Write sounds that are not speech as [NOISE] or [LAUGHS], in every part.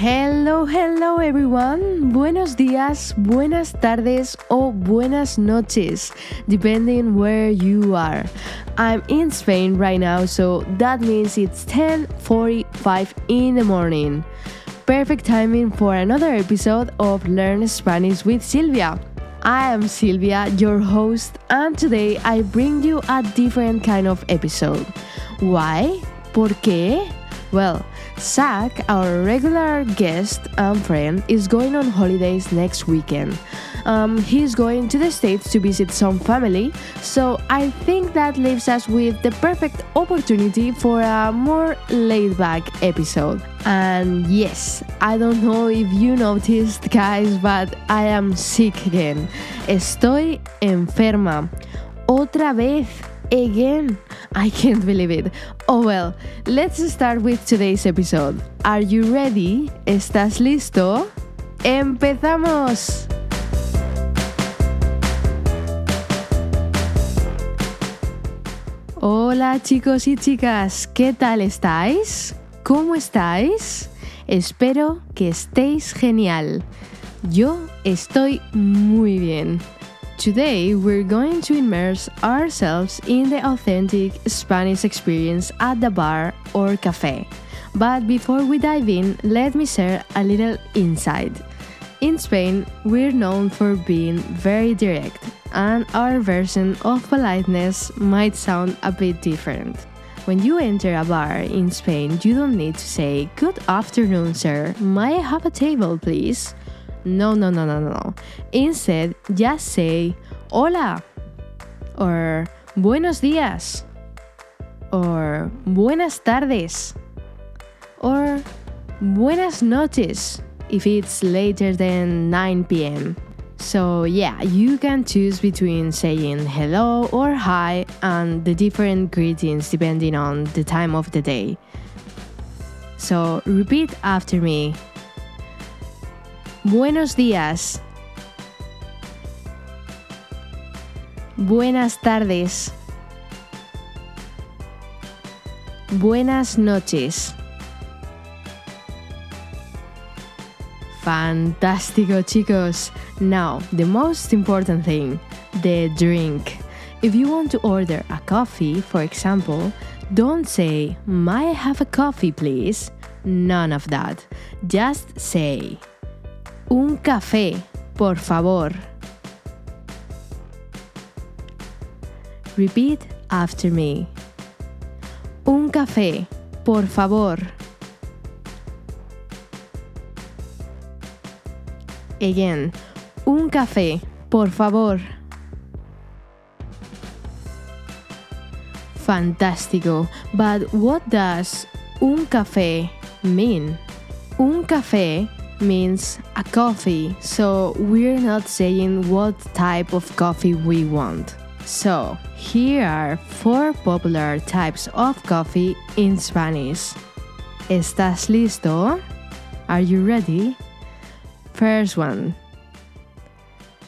Hello, hello everyone. Buenos días, buenas tardes o buenas noches, depending where you are. I'm in Spain right now, so that means it's 10:45 in the morning. Perfect timing for another episode of Learn Spanish with Silvia. I am Silvia, your host, and today I bring you a different kind of episode. Why? ¿Por qué? Well, Zach, our regular guest and friend, is going on holidays next weekend. Um, he's going to the States to visit some family, so I think that leaves us with the perfect opportunity for a more laid back episode. And yes, I don't know if you noticed, guys, but I am sick again. Estoy enferma. Otra vez. Again. I can't believe it. Oh well, let's start with today's episode. Are you ready? ¿Estás listo? ¡Empezamos! Hola chicos y chicas, ¿qué tal estáis? ¿Cómo estáis? Espero que estéis genial. Yo estoy muy bien. Today, we're going to immerse ourselves in the authentic Spanish experience at the bar or cafe. But before we dive in, let me share a little insight. In Spain, we're known for being very direct, and our version of politeness might sound a bit different. When you enter a bar in Spain, you don't need to say, Good afternoon, sir. May I have a table, please? No, no, no, no, no. Instead, just say hola or buenos días or buenas tardes or buenas noches if it's later than 9 p.m. So, yeah, you can choose between saying hello or hi and the different greetings depending on the time of the day. So, repeat after me. Buenos días. Buenas tardes. Buenas noches. Fantástico, chicos. Now, the most important thing the drink. If you want to order a coffee, for example, don't say, May I have a coffee, please? None of that. Just say, Un café, por favor. Repeat after me. Un café, por favor. Again. Un café, por favor. Fantástico. But what does un café mean? Un café means a coffee, so we're not saying what type of coffee we want. So, here are four popular types of coffee in Spanish. ¿Estás listo? Are you ready? First one.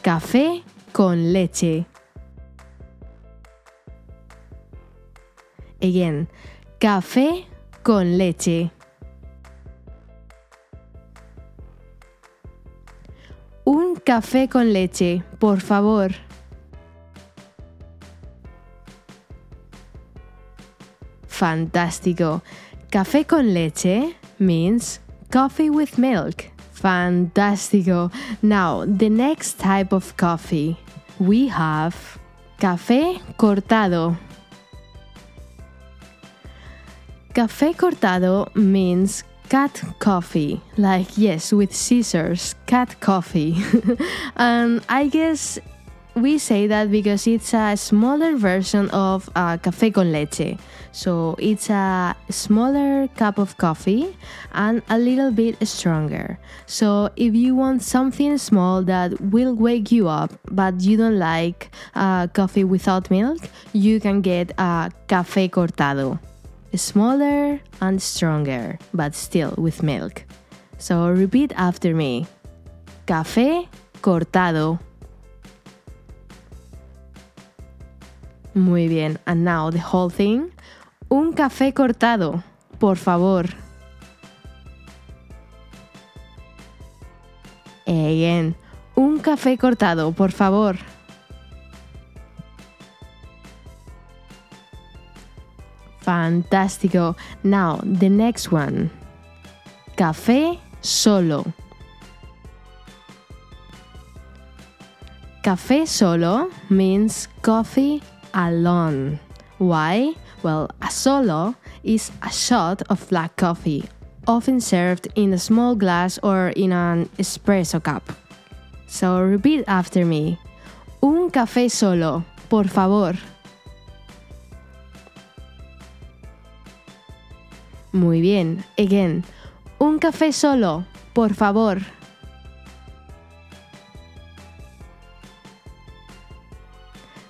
Café con leche. Again, café con leche. Café con leche, por favor. Fantástico. Café con leche means coffee with milk. Fantástico. Now, the next type of coffee we have café cortado. Café cortado means cat coffee. Like, yes, with scissors, cat coffee. and [LAUGHS] I guess we say that because it's a smaller version of uh, café con leche. So it's a smaller cup of coffee and a little bit stronger. So if you want something small that will wake you up, but you don't like uh, coffee without milk, you can get a café cortado. Smaller and stronger, but still with milk. So repeat after me. Café cortado. Muy bien. And now the whole thing. Un café cortado, por favor. Again. Un café cortado, por favor. Fantástico. Now, the next one. Café solo. Café solo means coffee alone. Why? Well, a solo is a shot of black coffee, often served in a small glass or in an espresso cup. So repeat after me. Un café solo, por favor. Muy bien. Again. Un café solo, por favor.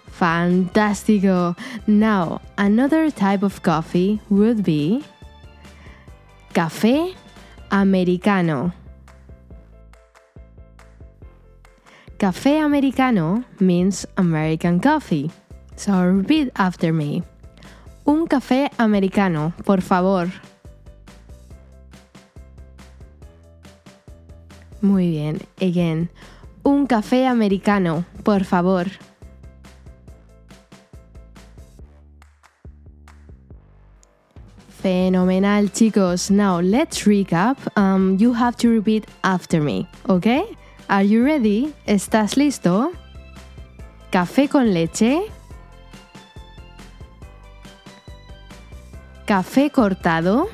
Fantástico. Now, another type of coffee would be café americano. Café americano means American coffee. So repeat after me. Un café americano, por favor. Muy bien. Again. Un café americano, por favor. Fenomenal, chicos. Now let's recap. Um, you have to repeat after me, okay? Are you ready? ¿Estás listo? Café con leche. Café cortado.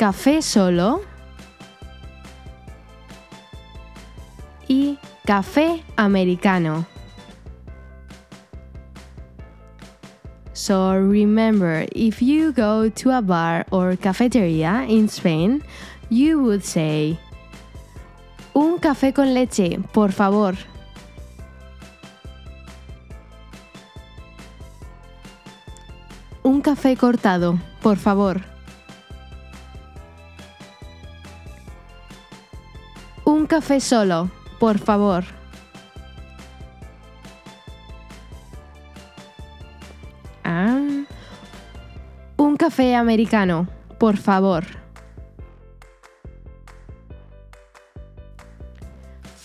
Café solo. Y café americano. So remember, if you go to a bar or cafeteria in Spain, you would say, Un café con leche, por favor. Un café cortado, por favor. Un café solo, por favor. Ah. Un café americano, por favor.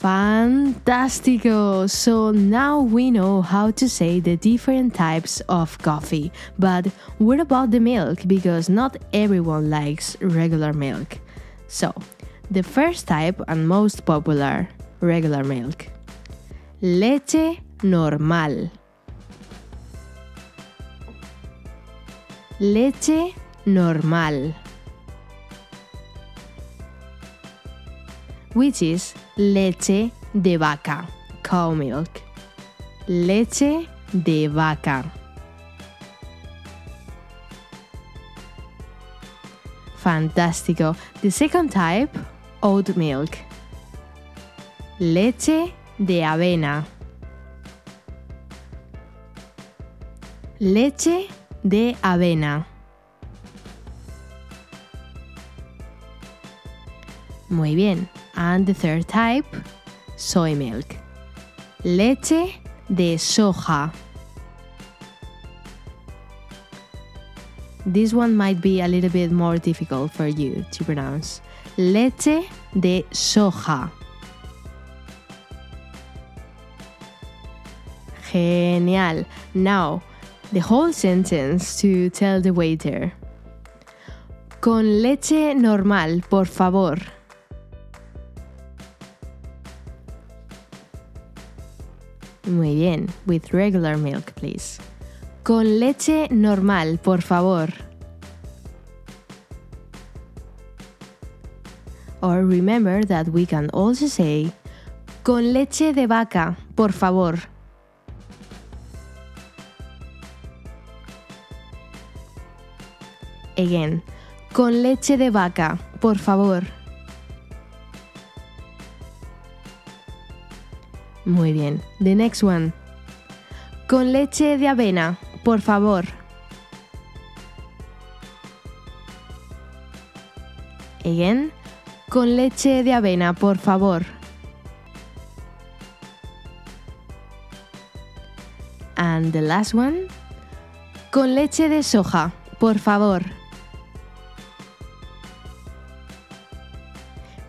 Fantástico! So now we know how to say the different types of coffee. But what about the milk? Because not everyone likes regular milk. So, the first type and most popular regular milk leche normal. Leche normal. Which is leche de vaca, cow milk. Leche de vaca. Fantástico. The second type, oat milk. Leche de avena. Leche de avena. Muy bien. And the third type, soy milk. Leche de soja. This one might be a little bit more difficult for you to pronounce. Leche de soja. Genial. Now, the whole sentence to tell the waiter. Con leche normal, por favor. Muy bien. With regular milk, please. Con leche normal, por favor. Remember that we can also say con leche de vaca, por favor. Again, con leche de vaca, por favor. Muy bien. The next one. Con leche de avena, por favor. Again. Con leche de avena, por favor. And the last one. Con leche de soja, por favor.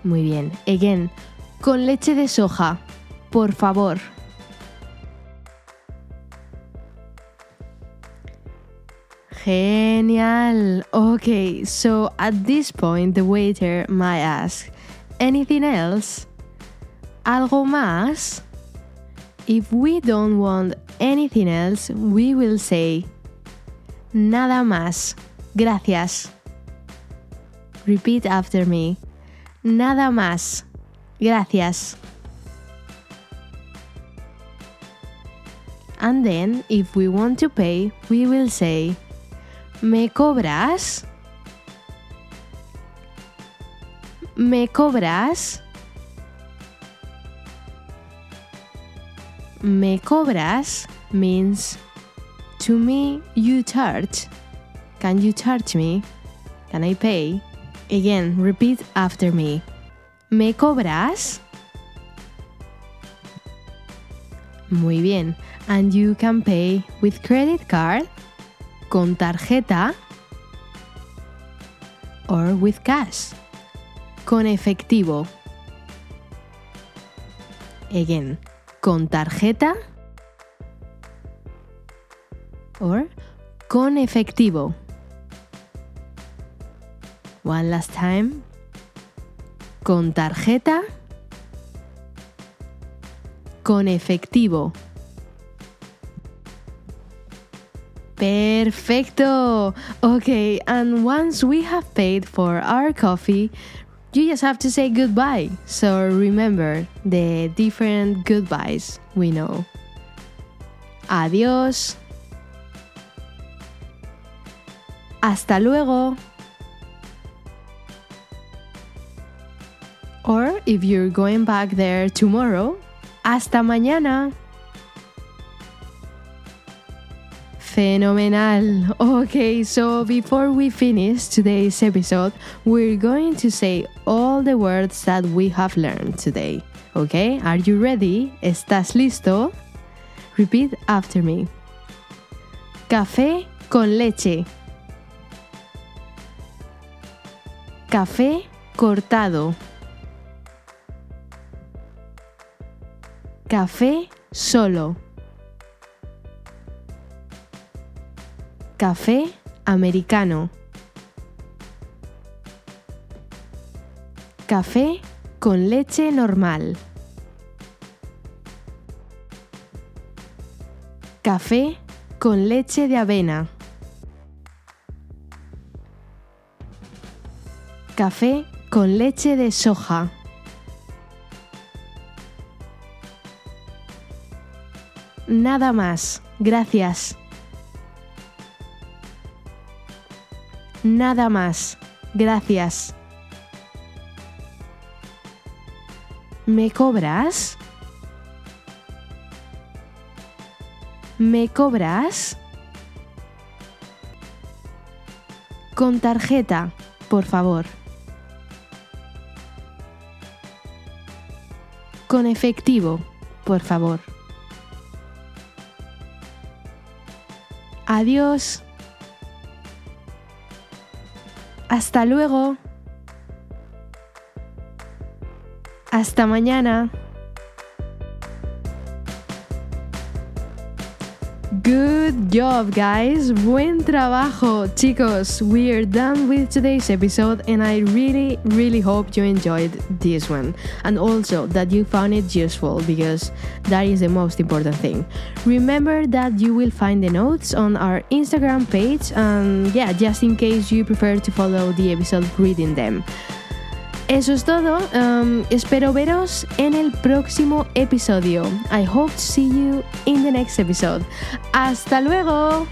Muy bien. Again. Con leche de soja. Por favor. Genial. Okay, so at this point the waiter might ask, anything else? ¿Algo más? If we don't want anything else, we will say, nada más. Gracias. Repeat after me. Nada más. Gracias. And then, if we want to pay, we will say, ¿Me cobras? ¿Me cobras? Me cobras means to me you charge. Can you charge me? Can I pay? Again, repeat after me. ¿Me cobras? Muy bien. And you can pay with credit card, con tarjeta, or with cash, con efectivo. Again, con tarjeta or con efectivo. One last time. Con tarjeta. Con efectivo. Perfecto. Okay, and once we have paid for our coffee, you just have to say goodbye. So remember the different goodbyes we know. Adiós. Hasta luego. Or if you're going back there tomorrow, hasta mañana. Fenomenal. Okay, so before we finish today's episode, we're going to say all the words that we have learned today. Okay, are you ready? ¿Estás listo? Repeat after me. Café con leche. Café cortado. Café solo. Café americano. Café con leche normal. Café con leche de avena. Café con leche de soja. Nada más, gracias. Nada más, gracias. ¿Me cobras? ¿Me cobras? Con tarjeta, por favor. Con efectivo, por favor. Adiós. Hasta luego. Hasta mañana. Good job, guys. Buen trabajo, chicos. We're done with today's episode, and I really, really hope you enjoyed this one. And also that you found it useful because that is the most important thing. Remember that you will find the notes on our Instagram page, and yeah, just in case you prefer to follow the episode reading them. Eso es todo. Um, espero veros en el próximo episodio. I hope to see you in the next episode. ¡Hasta luego!